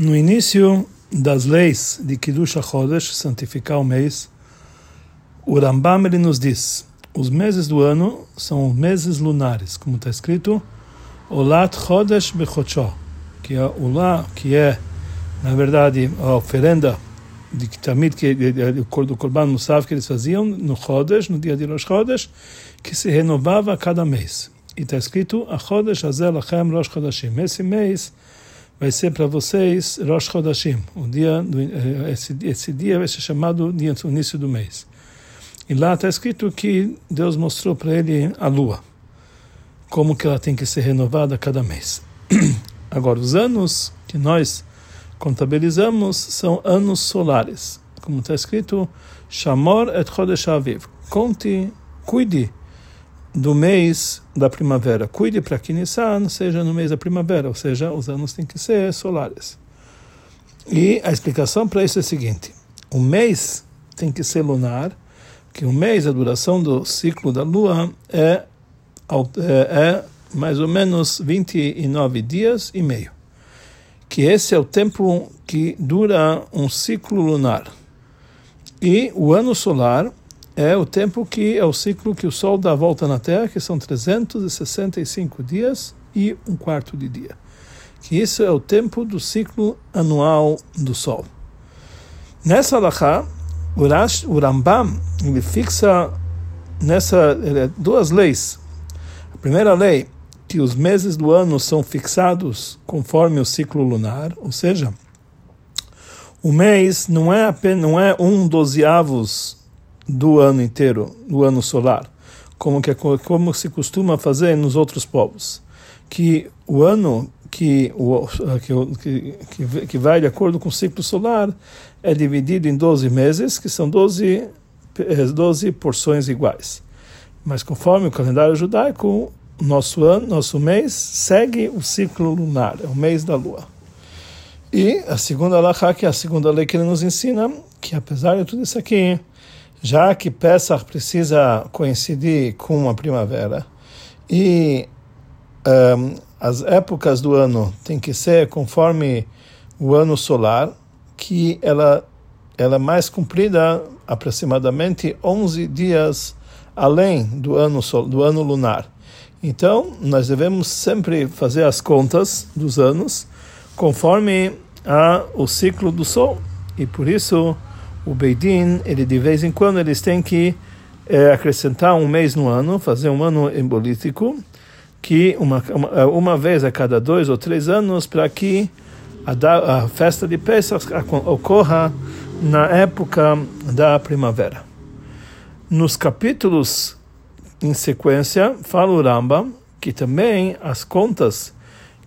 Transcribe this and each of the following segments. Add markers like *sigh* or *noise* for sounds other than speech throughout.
No início das leis de Kiddush HaChodesh, santificar o mês, o Rambam ele nos diz, os meses do ano são meses lunares, como está escrito, Olat Chodesh Bechocho, que é o lá, que é, na verdade, a oferenda de Tamid, que do Korban Musaf que eles faziam no Chodesh, no dia de Rosh Chodesh, que se renovava a cada mês. E está escrito, a Chodesh Azel Lachem Rosh Chodeshim. Esse mês vai ser para vocês Rosh Chodashim, o dia do, eh, esse, esse dia vai ser chamado dia do início do mês. E lá está escrito que Deus mostrou para ele a lua, como que ela tem que ser renovada a cada mês. *clears throat* Agora, os anos que nós contabilizamos são anos solares, como está escrito, Shamor et Chodesh Aviv. Conte, cuide do mês da primavera. Cuide para que Nissan seja no mês da primavera, ou seja, os anos têm que ser solares. E a explicação para isso é a seguinte: o mês tem que ser lunar, que o mês, a duração do ciclo da lua é, é, é mais ou menos 29 dias e meio. Que esse é o tempo que dura um ciclo lunar. E o ano solar é o tempo que é o ciclo que o Sol dá a volta na Terra, que são 365 dias e um quarto de dia. Que isso é o tempo do ciclo anual do Sol. Nessa alahá, o Rambam ele fixa nessa duas leis. A primeira lei que os meses do ano são fixados conforme o ciclo lunar, ou seja, o mês não é apenas não é um dozeavos do ano inteiro, do ano solar, como que como se costuma fazer nos outros povos, que o ano que o que, que, que vai de acordo com o ciclo solar é dividido em 12 meses, que são 12 12 eh, porções iguais. Mas conforme o calendário judaico, nosso ano, nosso mês segue o ciclo lunar, é o mês da lua. E a segunda alahá, que é a segunda lei que ele nos ensina, que apesar de tudo isso aqui, já que Pesach precisa coincidir com a primavera e um, as épocas do ano tem que ser conforme o ano solar, que ela ela é mais comprida aproximadamente 11 dias além do ano sol, do ano lunar. Então, nós devemos sempre fazer as contas dos anos conforme a, o ciclo do sol. E por isso o Beidin, ele de vez em quando eles têm que é, acrescentar um mês no ano, fazer um ano embolítico, que uma, uma, uma vez a cada dois ou três anos, para que a, a, festa de Pesach ocorra na época da primavera. Nos capítulos em sequência, fala o Rambam que também as contas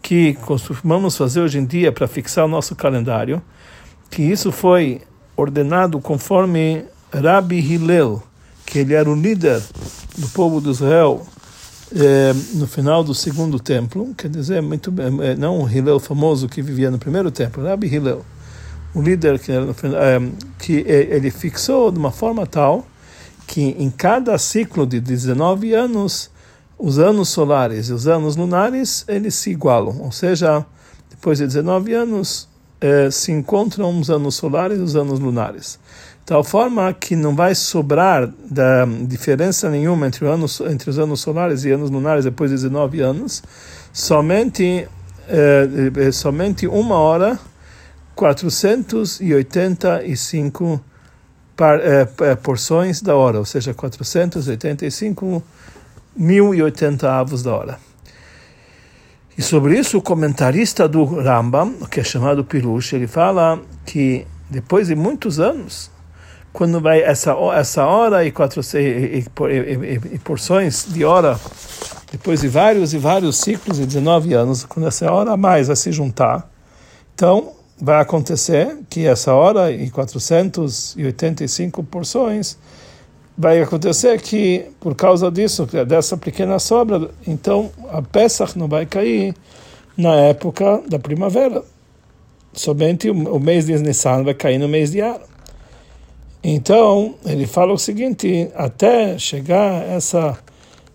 que costumamos fazer hoje em dia para fixar o nosso calendário, que isso foi ordenado conforme Rabbi Hillel, que ele era o líder do povo de Israel eh, no final do segundo templo, quer dizer, muito eh, não o Hillel famoso que vivia no primeiro templo, Rabbi Hillel, o líder que, eh, que ele fixou de uma forma tal que em cada ciclo de 19 anos os anos solares e os anos lunares eles se igualam, ou seja, depois de 19 anos eh, se encontram os anos solares e os anos lunares. Tal forma que não vai sobrar da diferença nenhuma entre, anos, entre os anos solares e anos lunares depois de 19 anos, somente, eh, eh somente uma hora 485 par, porções da hora, ou seja, 485 mil e oitenta avos da hora. E sobre isso, o comentarista do Rambam, que é chamado Pirush, ele fala que depois de muitos anos, quando vai essa, essa hora e, quatro, e, e, e, e porções de hora, depois de vários e vários ciclos de 19 anos, quando essa hora a mais vai se juntar, então vai acontecer que essa hora e 485 porções vai acontecer que, por causa disso, dessa pequena sobra, então a Pesach não vai cair na época da primavera. Somente o, mês de Nissan vai cair no mês de Ar. Então, ele fala o seguinte, até chegar essa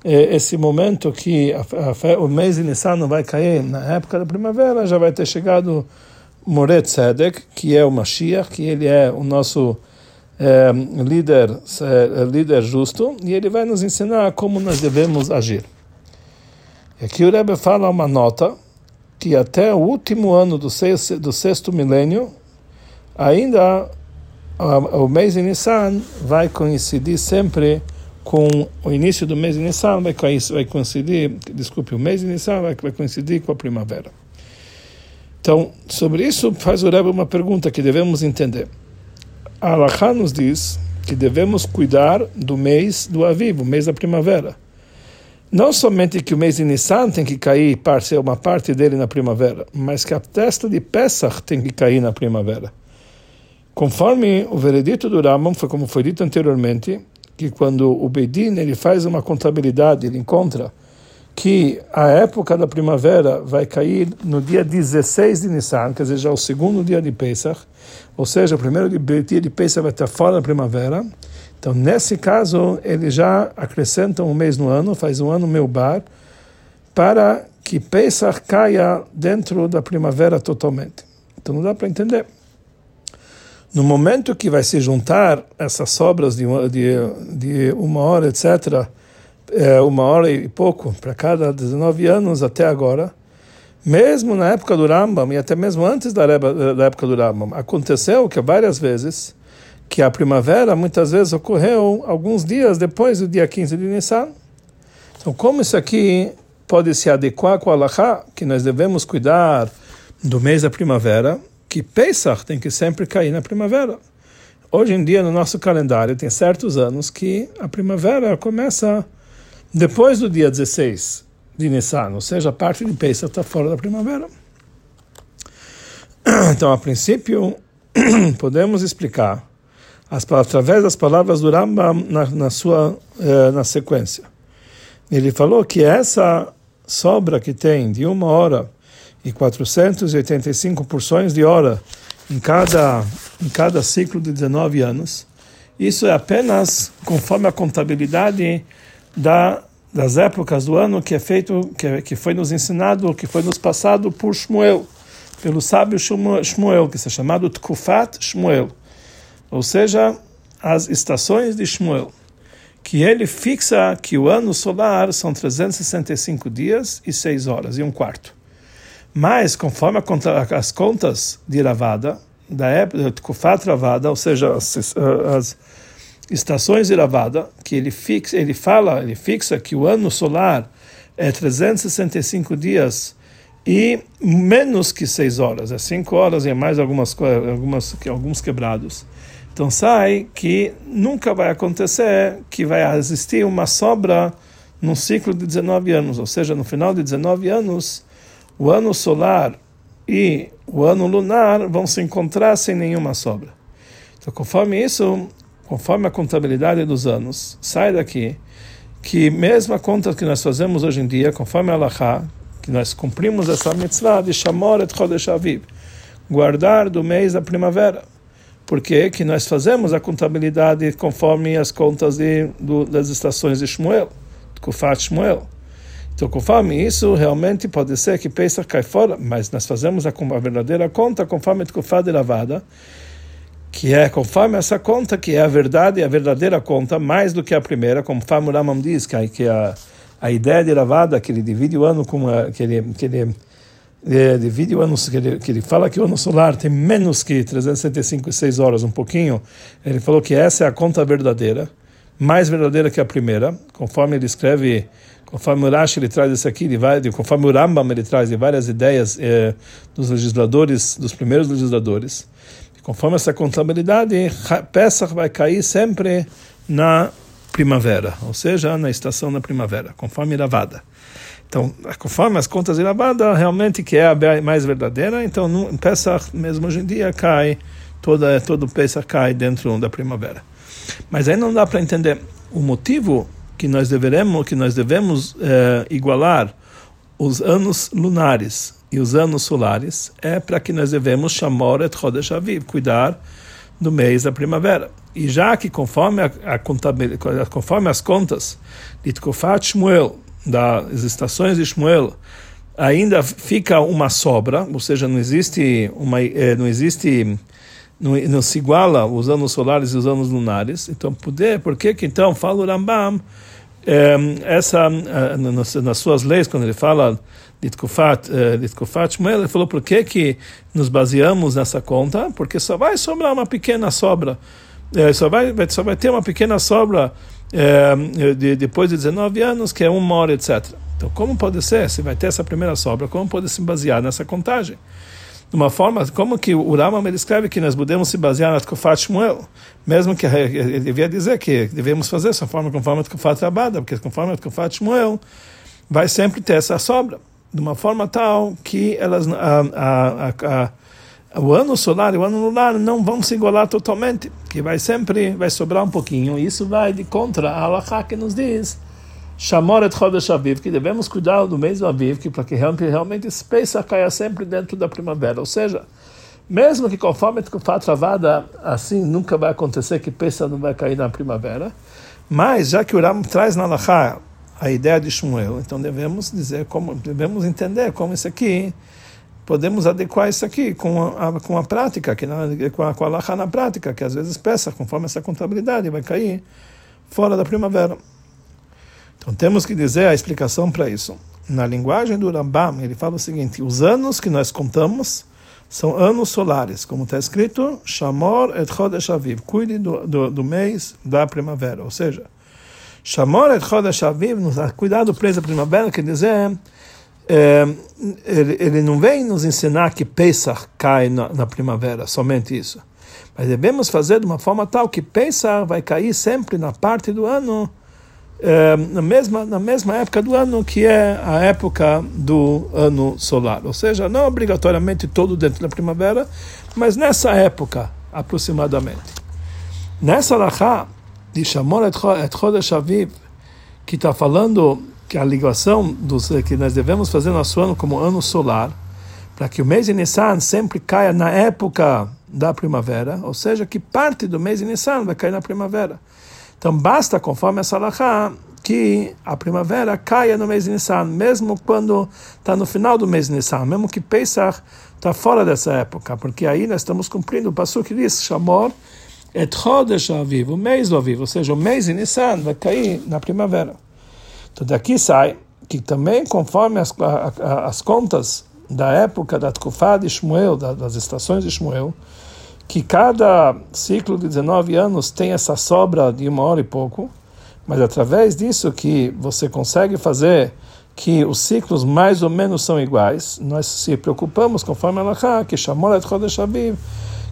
eh, esse momento que a, a, o mês de Nissan não vai cair na época da primavera, já vai ter chegado Moret Tzedek, que é o Mashiach, que ele é o nosso é, líder, é, líder justo, e ele vai nos ensinar como nós devemos agir. E aqui o Rebbe fala uma nota que até o último ano do sexto, do sexto milênio, ainda o mês de Nissan vai coincidir sempre com o início do mês de Nissan, vai, vai coincidir, desculpe, o mês de Nissan vai, vai coincidir com a primavera. Então, sobre isso faz o Rebbe uma pergunta que devemos entender. A Alaha nos diz que devemos cuidar do mês do Aviv, o mês da primavera. Não somente que o mês de Nissan tem que cair, uma parte dele na primavera, mas que a testa de Pesach tem que cair na primavera. Conforme o veredito do Rambam, foi como foi dito anteriormente, que quando o Bedin ele faz uma contabilidade, ele encontra que a época da primavera vai cair no dia 16 de Nissan, quer dizer, já o segundo dia de Pesach, ou seja, o primeiro dia de Pesach vai estar fora da primavera. Então, nesse caso, ele já acrescenta um mês no ano, faz um ano meu bar, para que Pesach caia dentro da primavera totalmente. Então, não dá para entender. No momento que vai se juntar essas sobras de de, de uma hora, etc., é, uma hora e pouco para cada 19 anos até agora, mesmo na época do Rambam e até mesmo antes da, da época do Rambam, aconteceu que várias vezes que a primavera muitas vezes ocorreu alguns dias depois do dia 15 de Nissan. Então, como isso aqui pode se adequar com a Allahá, que nós devemos cuidar do mês da primavera, que Pesach tem que sempre cair na primavera. Hoje em dia, no nosso calendário, tem certos anos que a primavera começa depois do dia 16 de Nissan, ou seja, a parte de Pesach está fora da primavera. *clears throat* Então, a princípio, *clears throat* podemos explicar as, através das palavras do Rambam na, na sua eh, na sequência. Ele falou que essa sobra que tem de uma hora e 485 porções de hora em cada, em cada ciclo de 19 anos, isso é apenas conforme a contabilidade da, das épocas do ano que é feito, que, que foi nos ensinado, que foi nos passado por Shmuel, pelo sábio Shmuel, que é chamado Tkufat Shmuel, ou seja, as estações de Shmuel, que ele fixa que o ano solar são 365 dias e 6 horas e um quarto. Mas, conforme conta, as contas de Ravada, da época de Kufat Ravada, ou seja, as, as estações de Ravada, que ele fixa, ele fala, ele fixa que o ano solar é 365 dias e menos que 6 horas, é 5 horas e mais algumas, algumas, alguns quebrados. Então sai que nunca vai acontecer que vai existir uma sobra num ciclo de 19 anos, ou seja, no final de 19 anos, o ano solar e o ano lunar vão se encontrar sem nenhuma sobra. Então, conforme isso, conforme a contabilidade dos anos, sai daqui que mesmo a conta que nós fazemos hoje em dia, conforme a Allahá, que nós cumprimos essa mitzvah de Shamor et Chodesh Aviv, guardar do mês da primavera. Porque que nós fazemos a contabilidade conforme as contas de, do, das estações de Shmuel, Kufat Shmuel. Então, conforme isso, realmente pode ser que Pesach cai fora, mas nós fazemos a, a verdadeira conta conforme Kufat de Lavada, que é conforme essa conta, que é a verdade, a verdadeira conta, mais do que a primeira, conforme o Ramam diz, que, a, a ideia de Ravada, que ele divide o ano com a, que ele, que ele é, divide o ano, que ele, que ele fala que o ano solar tem menos que 376 horas, um pouquinho, ele falou que essa é a conta verdadeira, mais verdadeira que a primeira, conforme ele escreve, conforme o Rashi ele traz isso aqui, de, conforme o Rambam ele traz de várias ideias eh, dos legisladores, dos primeiros legisladores, Conforme essa contabilidade, Pesach vai cair sempre na primavera, ou seja, na estação da primavera, conforme Ravada. Então, conforme as contas de Ravada, realmente que é a mais verdadeira, então Pesach, mesmo hoje em dia, cai, toda, todo Pesach cai dentro da primavera. Mas aí não dá para entender o motivo que nós deveremos, que nós devemos eh, igualar os anos lunares e os anos solares é para que nós devemos chamar et Chodesh Aviv, cuidar do mês da primavera. E já que conforme a, a conforme as contas de Tkofat Shmuel, das estações de Shmuel, ainda fica uma sobra, ou seja, não existe uma, eh, não existe não, não, se iguala os anos solares e os anos lunares. Então, poder, por que que então fala o Rambam essa eh, nas suas leis quando ele fala de Tkufat, de Tkufat Shmuel, ele falou por que que nos baseamos nessa conta? Porque só vai sobrar uma pequena sobra, só vai só vai ter uma pequena sobra de, depois de 19 anos, que é uma hora, etc. Então, como pode ser, se vai ter essa primeira sobra, como pode se basear nessa contagem? De uma forma, como que o Rambam escreve que nós podemos se basear na Tkufat Shmuel, mesmo que ele devia dizer que devemos fazer essa forma conforme a Tkufat Rabada, porque conforme a Tkufat Shmuel, vai sempre ter essa sobra, de uma forma tal que elas, a, a, a, o ano solar e o ano lunar não vão se igualar totalmente, que vai sempre, vai sobrar um pouquinho, isso vai de contra a Allah que nos diz Shamor et Chodesh Aviv, que devemos cuidar do mês Aviv, que para que realmente esse Pesach caia sempre dentro da primavera. Ou seja, mesmo que conforme a travada, assim nunca vai acontecer que Pesach não vai cair na primavera, mas já que o Ram traz na Lachá a ideia de Shmuel, então devemos dizer como, devemos entender como isso aqui podemos adequar isso aqui com a, com a prática, que na, com a, com a Lachá na prática, que às vezes peça, conforme essa contabilidade, vai cair fora da primavera. Então temos que dizer a explicação para isso. Na linguagem do Rambam, ele fala o seguinte: os anos que nós contamos são anos solares, como está escrito, Shamor et Chodesh Aviv, cuide do, do, do, mês da primavera. Ou seja, Shamor et Chodesh Aviv, cuidar do mês da primavera, quer dizer, é, ele, ele, não vem nos ensinar que Pesach cai na, na primavera, somente isso. Mas devemos fazer de uma forma tal que Pesach vai cair sempre na parte do ano na, mesma, na mesma época do ano, que é a época do ano solar. Ou seja, não obrigatoriamente todo dentro da primavera, mas nessa época, aproximadamente. Nessa Lachá, de Shamor et Chodesh Aviv, que está falando que a ligação dos, que nós devemos fazer nosso ano como ano solar, para que o mês de Nissan sempre caia na época da primavera, ou seja, que parte do mês de Nissan vai cair na primavera. Então basta, conforme essa Salahá, que a primavera caia no mês de Nissan, mesmo quando está no final do mês de Nissan, mesmo que Pesach está fora dessa época, porque aí nós estamos cumprindo o passo que diz, Shamor et Chodesh Aviv, o mês do Aviv, ou seja, o mês de Nissan vai cair na primavera. Então daqui sai que também, conforme as, as contas da época da Tkufá de Shmuel, das estações de Shmuel, que cada ciclo de 19 anos tem essa sobra de uma hora e pouco, mas através disso que você consegue fazer que os ciclos mais ou menos são iguais, nós se preocupamos, conforme Allah que chamou de Chodesh Aviv,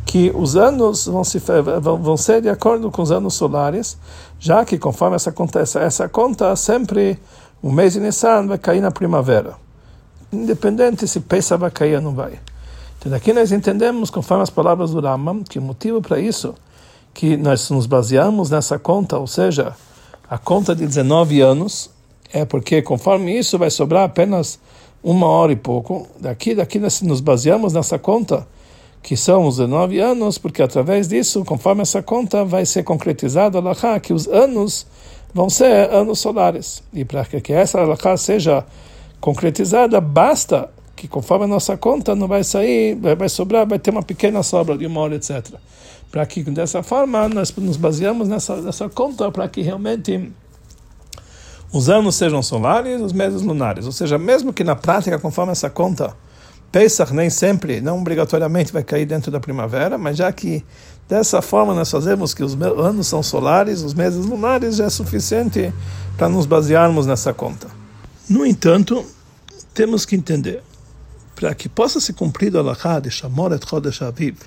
que os anos vão, se, vão ser de acordo com os anos solares, já que conforme essa conta, essa, essa conta sempre o mês de Nissan vai cair na primavera, independente se Pesach vai cair ou não vai. Então daqui nós entendemos, conforme as palavras do Rambam, que o motivo para isso, que nós nos baseamos nessa conta, ou seja, a conta de 19 anos, é porque conforme isso vai sobrar apenas uma hora e pouco. Daqui, daqui nós nos baseamos nessa conta, que são os 19 anos, porque através disso, conforme essa conta, vai ser concretizado a que os anos vão ser anos solares. E para que essa alahá seja concretizada, basta que conforme a nossa conta não vai sair, vai sobrar, vai ter uma pequena sobra de uma hora, etc. Para que dessa forma nós nos baseamos nessa, nessa conta para que realmente os anos sejam solares, os meses lunares. Ou seja, mesmo que na prática, conforme essa conta, Pesach nem sempre, não obrigatoriamente vai cair dentro da primavera, mas já que dessa forma nós fazemos que os anos são solares, os meses lunares, já é suficiente para nos basearmos nessa conta. No entanto, temos que entender para que possa ser cumprido a Allahá de Shamoret Chodesh Aviv,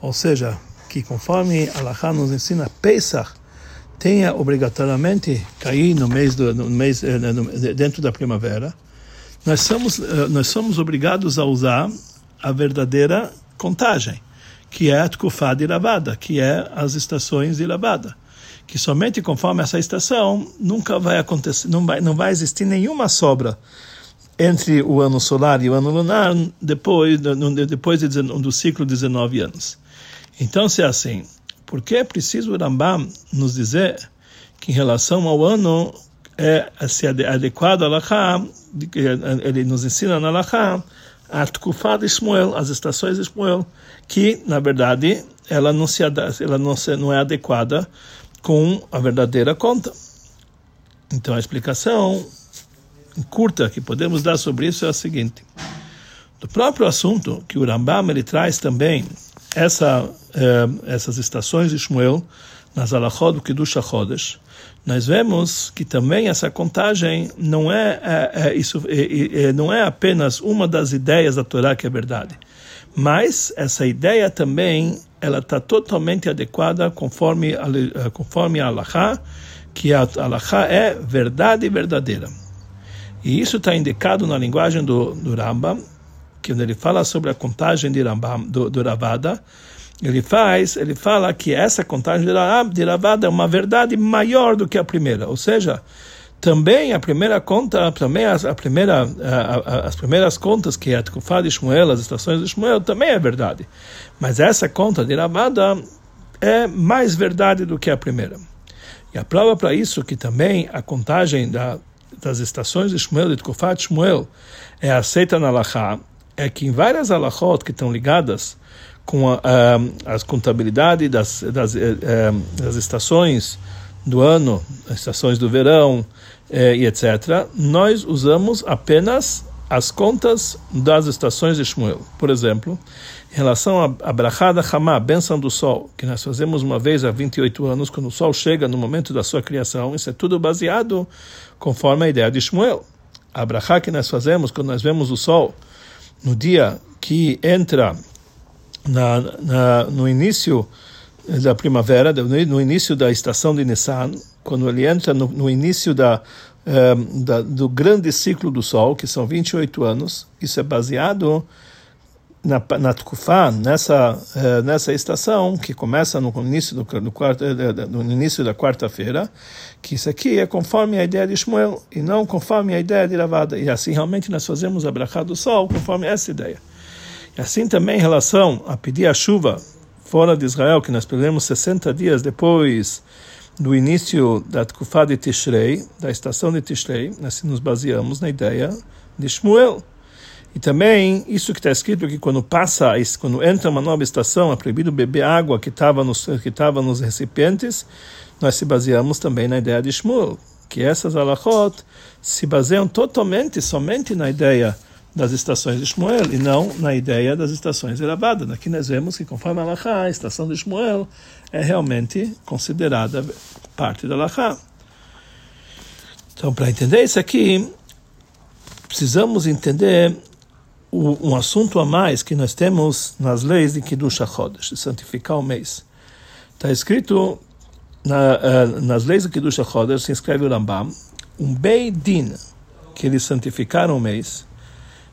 ou seja, que conforme a Allahá nos ensina, Pesach tenha obrigatoriamente cair no mês, do, no mês eh, no, dentro da primavera, nós somos, eh, nós somos obrigados a usar a verdadeira contagem, que é a Tkufá de Rabada, que é as estações de Rabada. Que somente conforme essa estação nunca vai acontecer, não vai, não vai existir nenhuma sobra entre o ano solar e o ano lunar depois, depois do ciclo de 19 anos. Então, se é assim, por que é preciso o Rambam nos dizer que em relação ao ano é se adequado a Alahá, ele nos ensina na Alahá a Tkufá de Shmuel, as estações de Shmuel, que, na verdade, ela não, se, ela não, se, não é adequada com a verdadeira conta. Então, a explicação curta que podemos dar sobre isso é a seguinte. Do próprio assunto que o Rambam ele traz também essa, eh, essas estações de Shmuel nas Alachot do Kiddush HaChodesh, nós vemos que também essa contagem não é, é, é isso é, é, não é apenas uma das ideias da Torá que é verdade, mas essa ideia também ela está totalmente adequada conforme eh, conforme a Allahá, que a Allahá é verdade verdadeira. E isso está indicado na linguagem do, do Rambam, que quando ele fala sobre a contagem de Rambam, do, do Ravada, ele faz, ele fala que essa contagem de Ravada é uma verdade maior do que a primeira, ou seja, também a primeira conta, também a, a primeira, a, a, as primeiras contas que é a Tkufá de Shmuel, as estações de Shmuel, também é verdade. Mas essa conta de Ravada é mais verdade do que a primeira. E a prova para isso que também a contagem da, das estações de Shmuel, de Tkufá de Shmuel, é aceita na Lachá, é que em várias alachot que estão ligadas com a, a, as contabilidade das, das, eh, eh, das, estações do ano, estações do verão eh, e etc., nós usamos apenas as contas das estações de Shmuel. Por exemplo, em relação a Brachada Hamá, bênção do sol, que nós fazemos uma vez há 28 anos, quando o sol chega no momento da sua criação, isso é tudo baseado conforme a ideia de Shmuel. A Brachá que nós fazemos quando nós vemos o sol, no dia que entra na, na, no início da primavera, no início da estação de Nissan, quando ele entra no, no início da, eh, da, do grande ciclo do Sol, que são 28 anos, isso é baseado na, na Tukufá, nessa, uh, nessa estação, que começa no início, do, no, quarto, no início da quarta-feira, que isso aqui é conforme a ideia de Shmuel, e não conforme a ideia de Ravada. E assim realmente nós fazemos a brachá do sol, conforme essa ideia. E assim também em relação a pedir a chuva fora de Israel, que nós pedimos 60 dias depois do início da Tukufá de Tishrei, da estação de Tishrei, nós nos baseamos na ideia de Shmuel. E também isso que está escrito que quando passa, quando entra uma nova estação, é proibido beber água que estava nos que nos recipientes. Nós se baseamos também na ideia de Shmuel, que essas alachot se baseiam totalmente somente na ideia das estações de Shmuel e não na ideia das estações elevadas. Aqui nós vemos que conforme a Alachá, a estação de Shmuel é realmente considerada parte da Alachá. Então, para entender isso aqui, precisamos entender um assunto a mais que nós temos nas leis de Kiddush HaChodesh, de santificar o mês. Está escrito na, uh, nas leis de Kiddush HaChodesh, se escreve o Rambam, um Beidin, que eles santificaram o mês,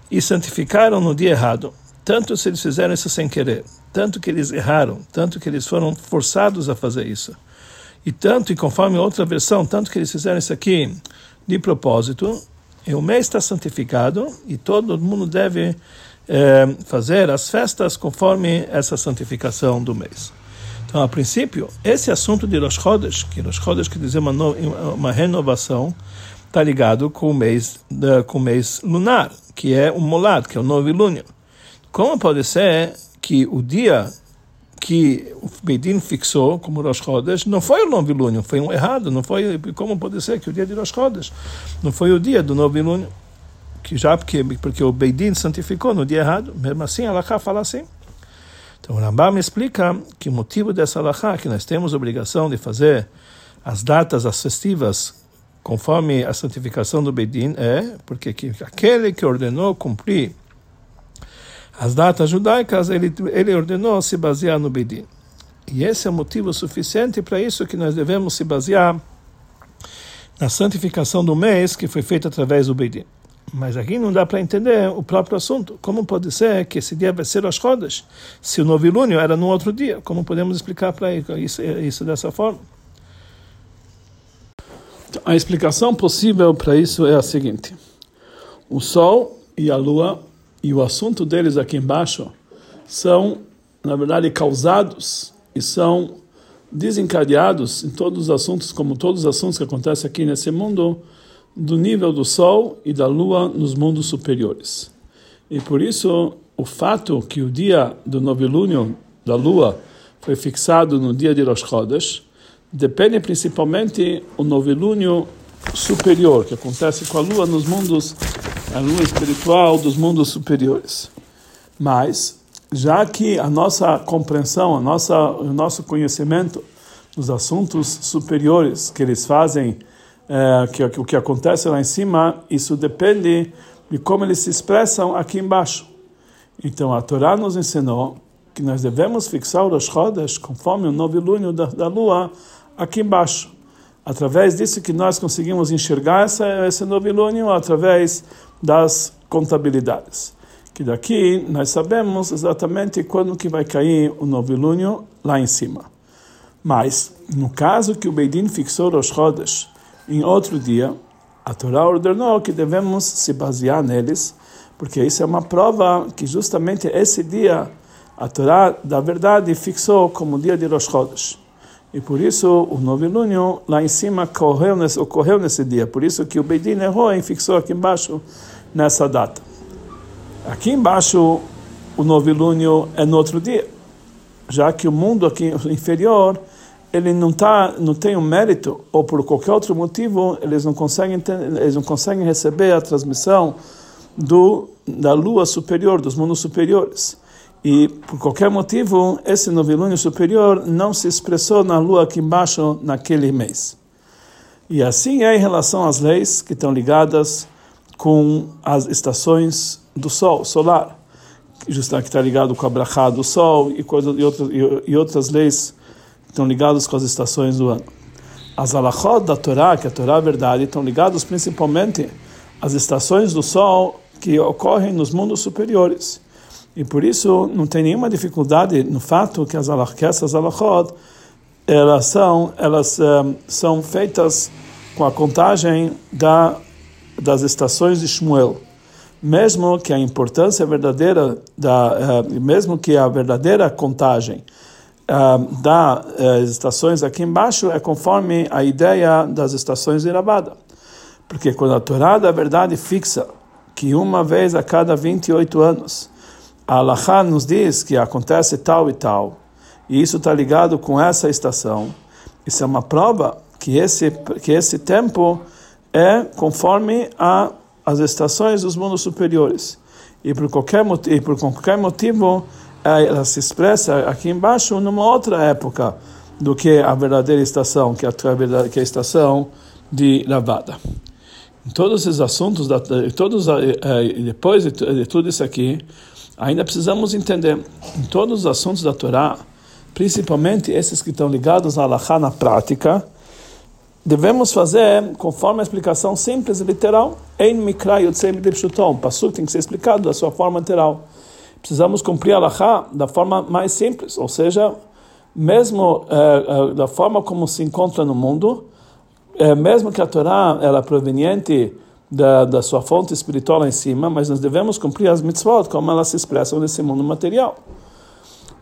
e santificaram no dia errado, tanto se eles fizeram isso sem querer, tanto que eles erraram, tanto que eles foram forçados a fazer isso, e tanto, e conforme outra versão, tanto que eles fizeram isso aqui de propósito, e o mês está santificado e todo mundo deve é, fazer as festas conforme essa santificação do mês. Então, a princípio, esse assunto de Rosh Chodesh, que Rosh Chodesh quer dizer uma, no, uma renovação, está ligado com o mês da, com o mês lunar, que é o molad, que é o novilúnio. Como pode ser que o dia que o Beidin fixou como Rosh Chodesh não foi o novilúnio, foi um errado, não foi como pode ser que o dia de Rosh Chodesh não foi o dia do novilúnio, que já porque porque o Beidin santificou no dia errado, mesmo assim a Lacha fala assim. Então o Rambam explica que o motivo dessa Lacha que nós temos obrigação de fazer as datas as festivas conforme a santificação do Beidin é porque que aquele que ordenou cumprir as datas judaicas, ele, ele ordenou se basear no Bedin. E esse é o motivo suficiente para isso que nós devemos se basear na santificação do mês que foi feita através do Bedin. Mas aqui não dá para entender o próprio assunto. Como pode ser que esse dia vai ser as rodas, se o novilúnio era no outro dia? Como podemos explicar para isso, isso dessa forma? A explicação possível para isso é a seguinte: o Sol e a Lua e o assunto deles aqui embaixo são, na verdade, causados e são desencadeados em todos os assuntos, como todos os assuntos que acontecem aqui nesse mundo, do nível do Sol e da Lua nos mundos superiores. E por isso, o fato que o dia do novilúnio da Lua foi fixado no dia de Rosh Chodesh, depende principalmente o novilúnio superior, que acontece com a Lua nos mundos, a Lua espiritual dos mundos superiores. Mas, já que a nossa compreensão, a nossa, o nosso conhecimento dos assuntos superiores que eles fazem, é, que, o que acontece lá em cima, isso depende de como eles se expressam aqui embaixo. Então, a Torá nos ensinou que nós devemos fixar os Chodesh conforme o novilúnio da, da lua aqui embaixo. Através disso que nós conseguimos enxergar essa, esse novilúnio através das contabilidades. Que daqui nós sabemos exatamente quando que vai cair o novilúnio lá em cima. Mas, no caso que o Beidin fixou os Chodesh em outro dia, a Torá ordenou que devemos se basear neles, porque isso é uma prova que justamente esse dia a Torá, da verdade, fixou como dia de Rosh Chodesh. E por isso o novilúnio lá em cima ocorreu nesse, ocorreu nesse dia. Por isso que o Beidin e fixou aqui embaixo nessa data. Aqui embaixo o novilúnio é no outro dia, já que o mundo aqui *laughs* inferior ele não tá, não tem um mérito ou por qualquer outro motivo eles não conseguem ter, eles não conseguem receber a transmissão do da lua superior dos mundos superiores. E, por qualquer motivo, esse novilúnio superior não se expressou na lua aqui embaixo naquele mês. E assim é em relação às leis que estão ligadas com as estações do sol, solar, justamente que está ligado com a brachá do sol e, coisa, e, outras, e, e outras leis que estão ligadas com as estações do ano. As alachot da Torá, que a Torá é verdade, estão ligadas principalmente às estações do sol que ocorrem nos mundos superiores. E por isso não tem nenhuma dificuldade no fato que, as, que essas alachot elas são elas um, são feitas com a contagem da das estações de Shmuel. Mesmo que a importância verdadeira da uh, mesmo que a verdadeira contagem uh, das uh, estações aqui embaixo é conforme a ideia das estações de Rabada. Porque quando a Torá da verdade fixa que uma vez a cada 28 anos a Allahá nos diz que acontece tal e tal, e isso está ligado com essa estação. Isso é uma prova que esse, que esse tempo é conforme a, as estações dos mundos superiores. E por qualquer, por qualquer motivo, é, ela se expressa aqui embaixo numa outra época do que a verdadeira estação, que é a, que é a estação de lavada. Em todos esses assuntos, todos, eh, eh, depois de tudo isso aqui, ainda precisamos entender em todos os assuntos da Torá, principalmente esses que estão ligados à Allahá na prática, devemos fazer conforme a explicação simples e literal. Ein mikra yotzei midipshutom. O passo tem que ser explicado da sua forma literal. Precisamos cumprir a Allahá da forma mais simples, ou seja, mesmo eh, eh, da forma como se encontra no mundo, eh, mesmo que a Torá ela é proveniente da, da sua fonte espiritual lá em cima, mas nós devemos cumprir as mitzvot como elas se expressam nesse mundo material.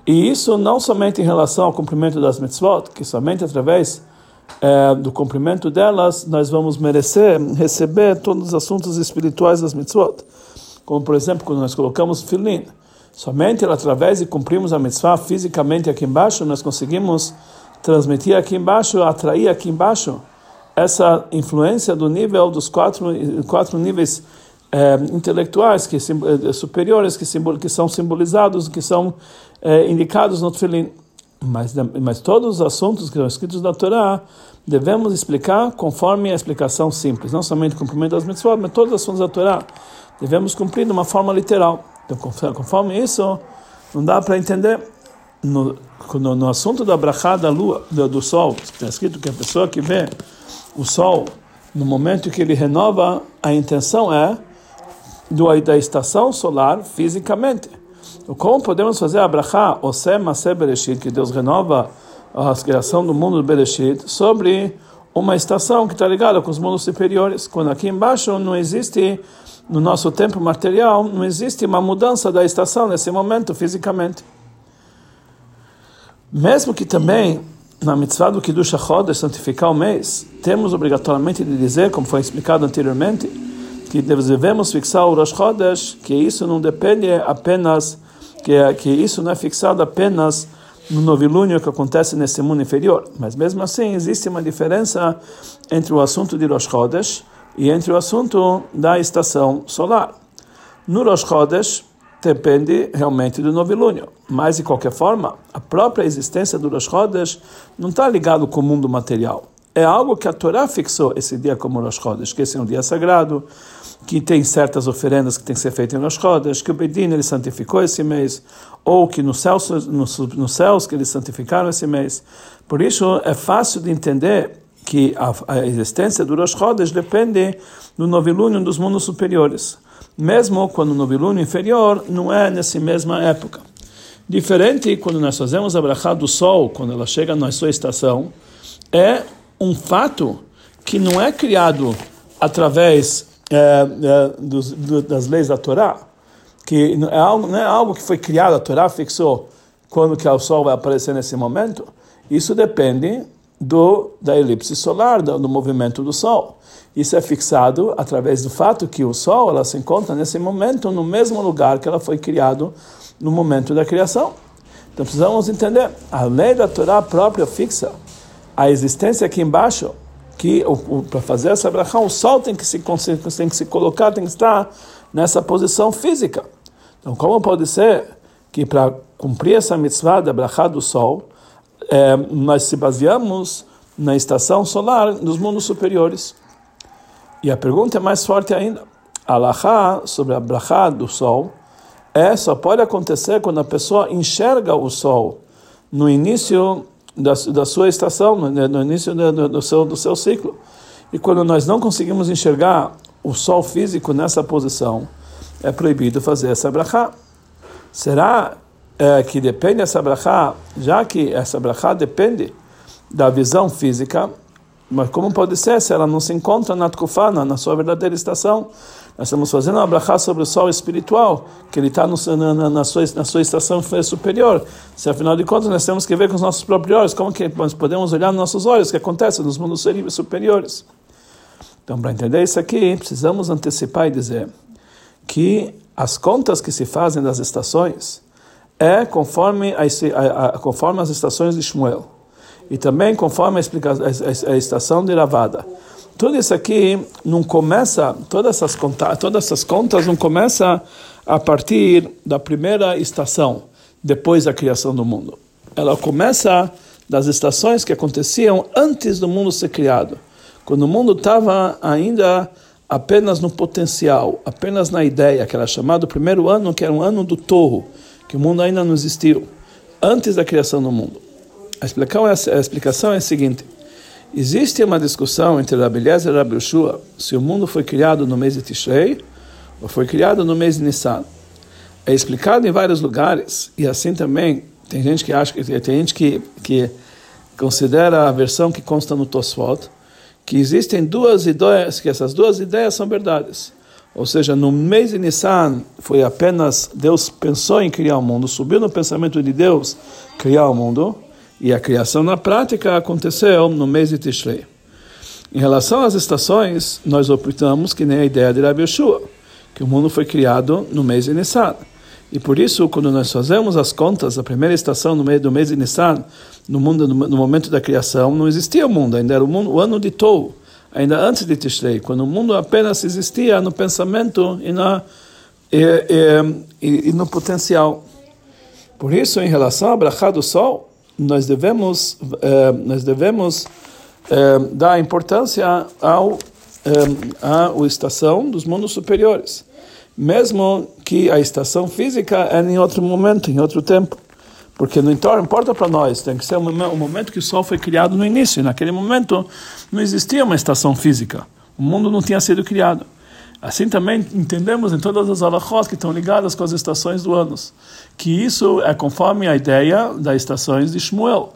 E isso não somente em relação ao cumprimento das mitzvot, que somente através é, do cumprimento delas nós vamos merecer receber todos os assuntos espirituais das mitzvot. Como, por exemplo, quando nós colocamos filin, somente através de cumprirmos a mitzvah fisicamente aqui embaixo, nós conseguimos transmitir aqui embaixo, atrair aqui embaixo essa influência do nível dos quatro quatro níveis é, intelectuais que é, superiores que, simbol, que são simbolizados que são é, indicados no Tfilin mas mas todos os assuntos que são escritos na Torá devemos explicar conforme a explicação simples. Não somente o cumprimento das mitzvot mas todos os assuntos da Torá devemos cumprir de uma forma literal. Então conforme isso não dá para entender. No, no, no assunto da brachá da lua do, do sol está escrito que a pessoa que vê o sol, no momento que ele renova, a intenção é do, da estação solar fisicamente. Como podemos fazer a brachá, Maseh Bereshit, que Deus renova a criação do mundo do Bereshit, sobre uma estação que está ligada com os mundos superiores, quando aqui embaixo não existe, no nosso tempo material, não existe uma mudança da estação nesse momento fisicamente. Mesmo que também na mitzvah do Kiddush HaChodesh, santificar o mês, temos obrigatoriamente de dizer, como foi explicado anteriormente, que devemos fixar o Rosh Chodesh, que isso não depende apenas, que, que isso não é fixado apenas no novilúnio que acontece nesse mundo inferior. Mas mesmo assim, existe uma diferença entre o assunto de Rosh Chodesh e entre o assunto da estação solar. No Rosh Chodesh, depende realmente do novilúnio. Mas, de qualquer forma, a própria existência do Rosh Chodesh não está ligado com o mundo material. É algo que a Torá fixou esse dia como Rosh Chodesh, que esse é um dia sagrado, que tem certas oferendas que tem que ser feitas em Rosh Chodesh, que o Bedin ele santificou esse mês, ou que nos céus, nos, nos céus que eles santificaram esse mês. Por isso, é fácil de entender que a, a existência do Rosh Chodesh depende do novilúnio dos mundos superiores mesmo quando o novilúnio inferior não é nessa mesma época. Diferente quando nós fazemos a brachá do sol, quando ela chega na sua estação, é um fato que não é criado através é, é, dos, do, das leis da Torá, que é algo, não é algo que foi criado, a Torá fixou quando que o sol vai aparecer nesse momento. Isso depende do da elipse solar, do, do movimento do sol. Isso é fixado através do fato que o Sol ela se encontra nesse momento no mesmo lugar que ela foi criado no momento da criação. Então precisamos entender, a lei da Torá própria fixa a existência aqui embaixo, que para fazer essa brachá, o Sol tem que, se, tem que se colocar, tem que estar nessa posição física. Então como pode ser que para cumprir essa mitzvah da brachá do Sol, é, nós se baseamos na estação solar dos mundos superiores. E a pergunta é mais forte ainda. Alahá sobre a brachá do sol é só pode acontecer quando a pessoa enxerga o sol no início da, da sua estação, no, no início do, do, seu, do seu ciclo. E quando nós não conseguimos enxergar o sol físico nessa posição, é proibido fazer essa brachá. Será é, que depende essa brachá, já que essa brachá depende da visão física, mas como pode ser se ela não se encontra na Tkufana, na sua verdadeira estação? Nós estamos fazendo uma brachá sobre o sol espiritual, que ele está na, na, sua, na sua estação superior. Se afinal de contas nós temos que ver com os nossos próprios olhos, como que nós podemos olhar nos nossos olhos o que acontece nos mundos superiores? Então, para entender isso aqui, precisamos antecipar e dizer que as contas que se fazem das estações é conforme, a, a, a, conforme as estações de Shmuel e também conforme a, a, a estação de Ravada. Tudo isso aqui não começa, todas essas, contas, todas essas contas não começa a partir da primeira estação, depois da criação do mundo. Ela começa das estações que aconteciam antes do mundo ser criado, quando o mundo estava ainda apenas no potencial, apenas na ideia, que era chamado o primeiro ano, que era um ano do torro, que o mundo ainda não existiu, antes da criação do mundo. A explicação, é, a explicação é a seguinte: existe uma discussão entre Rabi e Rabi Ushua se o mundo foi criado no mês de Tishrei ou foi criado no mês de Nissan. É explicado em vários lugares e assim também tem gente que acha tem gente que, que considera a versão que consta no Tosfot que existem duas ideias que essas duas ideias são verdades. Ou seja, no mês de Nissan foi apenas Deus pensou em criar o mundo, subiu no pensamento de Deus criar o mundo e a criação na prática aconteceu no mês de Tishrei. Em relação às estações, nós optamos que nem a ideia de Rabi Yeshua, que o mundo foi criado no mês de Nissan. E por isso, quando nós fazemos as contas, a primeira estação no meio do mês de Nissan, no mundo no momento da criação, não existia o mundo, ainda era o, mundo, o ano de Tou, ainda antes de Tishrei, quando o mundo apenas existia no pensamento e, na, e, e, e no potencial. Por isso, em relação a Brachá do Sol, nós devemos, eh, nós devemos eh, dar importância ao, eh, à estação dos mundos superiores, mesmo que a estação física é em outro momento, em outro tempo. Porque não importa para nós, tem que ser o momento que o Sol foi criado no início. Naquele momento não existia uma estação física. O mundo não tinha sido criado. Assim também entendemos em todas as alahós que estão ligadas com as estações do ano, que isso é conforme a ideia das estações de Shmuel,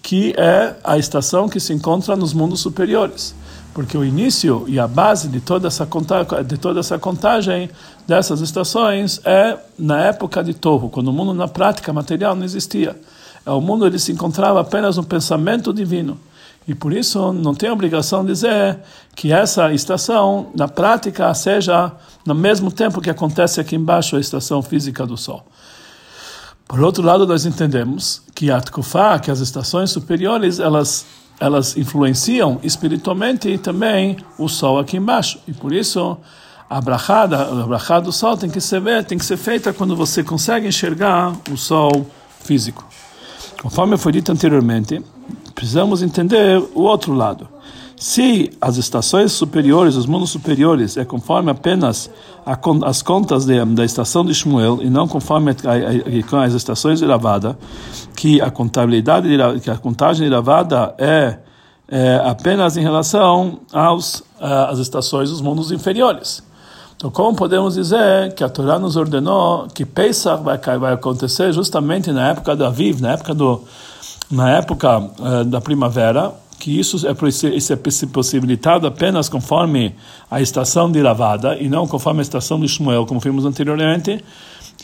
que é a estação que se encontra nos mundos superiores. Porque o início e a base de toda essa contagem, de toda essa contagem dessas estações é na época de Torro, quando o mundo na prática material não existia. o mundo ele se encontrava apenas no pensamento divino. E por isso não tem obrigação de dizer que essa estação, na prática, seja no mesmo tempo que acontece aqui embaixo a estação física do Sol. Por outro lado, nós entendemos que a Tkufá, que as estações superiores, elas elas influenciam espiritualmente também o Sol aqui embaixo. E por isso a brachada, a brachada do Sol tem que ser tem que ser feita quando você consegue enxergar o Sol físico. Conforme foi dito anteriormente, precisamos entender o outro lado. Se as estações superiores, os mundos superiores, é conforme apenas a, as contas de, da estação de Shmuel e não conforme a, a, as estações de Ravada, que a contabilidade, de, que a contagem de Ravada é, é apenas em relação aos às estações dos mundos inferiores. Então, como podemos dizer que a Torá nos ordenou que Pesach vai, vai acontecer justamente na época da Aviv, na época do na época uh, da primavera, que isso é, isso é possibilitado apenas conforme a estação de lavada e não conforme a estação de Shmuel, como vimos anteriormente.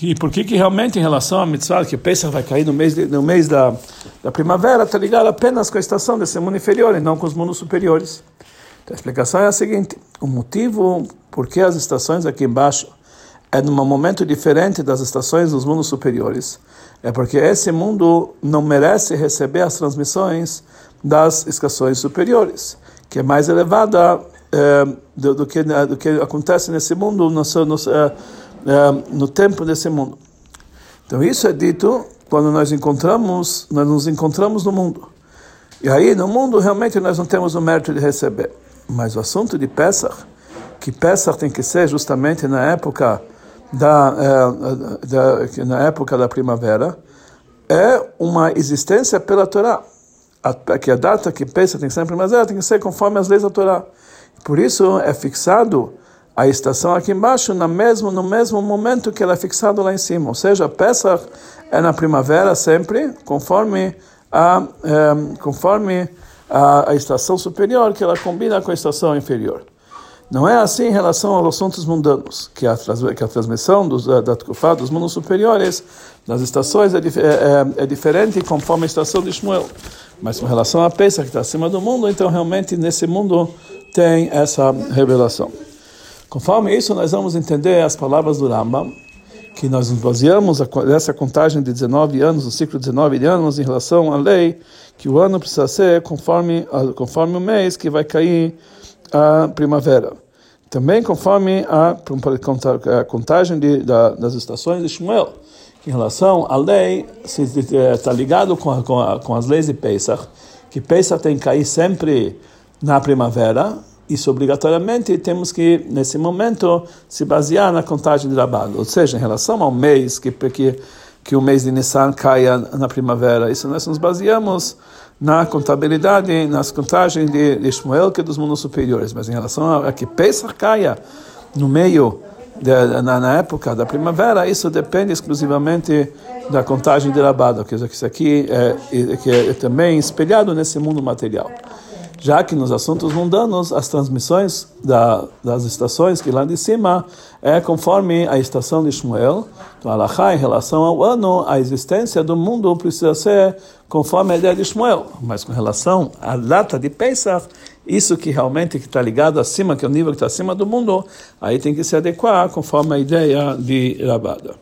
E por que que realmente em relação à mitzvah que Pesach vai cair no mês de, no mês da, da primavera está ligado apenas com a estação desse mundo inferior e não com os mundos superiores? Então, a explicação é a seguinte: o motivo por que as estações aqui embaixo é num momento diferente das estações dos mundos superiores é porque esse mundo não merece receber as transmissões das estações superiores, que é mais elevada é, do, do, que, do que acontece nesse mundo, no, no, é, no tempo desse mundo. Então isso é dito quando nós encontramos, nós nos encontramos no mundo. E aí no mundo realmente nós não temos o mérito de receber. Mas o assunto de Pesach, que Pesach tem que ser justamente na época da, da na época da primavera, é uma existência pela Torá a, que a data que pensa tem que ser na primavera tem que ser conforme as leis da Torá. Por isso é fixado a estação aqui embaixo no mesmo, no mesmo momento que ela é fixada lá em cima. Ou seja, peça é na primavera sempre, conforme a, é, conforme a, a, estação superior, que ela combina com a estação inferior. Não é assim em relação aos assuntos mundanos, que a, que a transmissão dos, da, da dos mundos superiores, das estações, é, é, é, diferente conforme a estação de Shmuel. Mas com relação à peça que está acima do mundo, então realmente nesse mundo tem essa revelação. Conforme isso, nós vamos entender as palavras do Rambam, que nós nos baseamos nessa contagem de 19 anos, o ciclo de 19 anos, em relação à lei, que o ano precisa ser conforme, conforme o mês que vai cair a primavera. Também conforme a, contagem de, da, das estações de Shmuel em relação à lei, está ligado com, a, com, a, com, as leis de Pesach, que Pesach tem que cair sempre na primavera, isso obrigatoriamente temos que, nesse momento, se basear na contagem de trabalho. Ou seja, em relação ao mês, que, que, que o mês de Nissan caia na primavera, isso nós nos baseamos na contabilidade, nas contagens de, de Shmuel, que é dos mundos superiores. Mas em relação a, a que Pesach caia no meio de, na, na, época da primavera, isso depende exclusivamente da contagem de Rabada, que isso aqui é, que é também espelhado nesse mundo material. Já que nos assuntos mundanos, as transmissões da, das estações que lá de cima é conforme a estação de Shmuel, então Alachá, em relação ao ano, a existência do mundo precisa ser conforme a ideia de Shmuel, mas com relação à data de Pesach, isso que realmente está ligado acima, que é o nível que está acima do mundo, aí tem que se adequar conforme a ideia de Rabada.